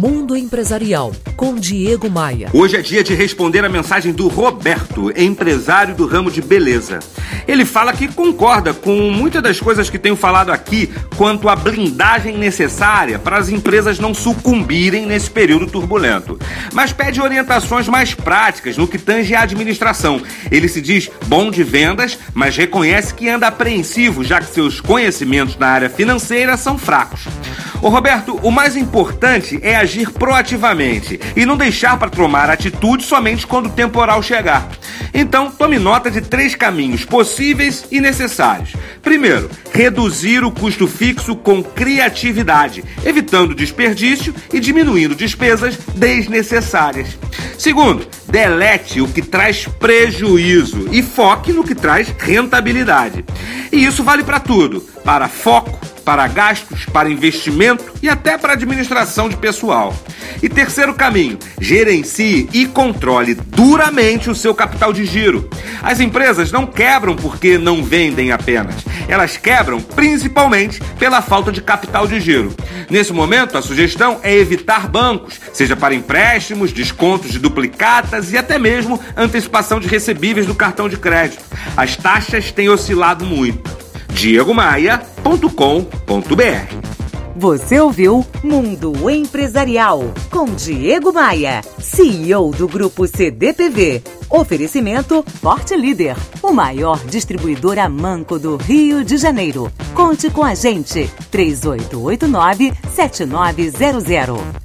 Mundo Empresarial, com Diego Maia. Hoje é dia de responder a mensagem do Roberto, empresário do ramo de beleza. Ele fala que concorda com muitas das coisas que tenho falado aqui quanto à blindagem necessária para as empresas não sucumbirem nesse período turbulento. Mas pede orientações mais práticas no que tange à administração. Ele se diz bom de vendas, mas reconhece que anda apreensivo, já que seus conhecimentos na área financeira são fracos. Ô Roberto, o mais importante é agir proativamente e não deixar para tomar atitude somente quando o temporal chegar. Então, tome nota de três caminhos possíveis e necessários. Primeiro, reduzir o custo fixo com criatividade, evitando desperdício e diminuindo despesas desnecessárias. Segundo, delete o que traz prejuízo e foque no que traz rentabilidade. E isso vale para tudo: para foco, para gastos, para investimento e até para administração de pessoal. E terceiro caminho, gerencie e controle duramente o seu capital de giro. As empresas não quebram porque não vendem apenas. Elas quebram principalmente pela falta de capital de giro. Nesse momento, a sugestão é evitar bancos, seja para empréstimos, descontos de duplicatas e até mesmo antecipação de recebíveis do cartão de crédito. As taxas têm oscilado muito. diegomaia.com.br você ouviu Mundo Empresarial com Diego Maia, CEO do Grupo CDPV. Oferecimento Forte Líder, o maior distribuidor a manco do Rio de Janeiro. Conte com a gente, 3889 7900.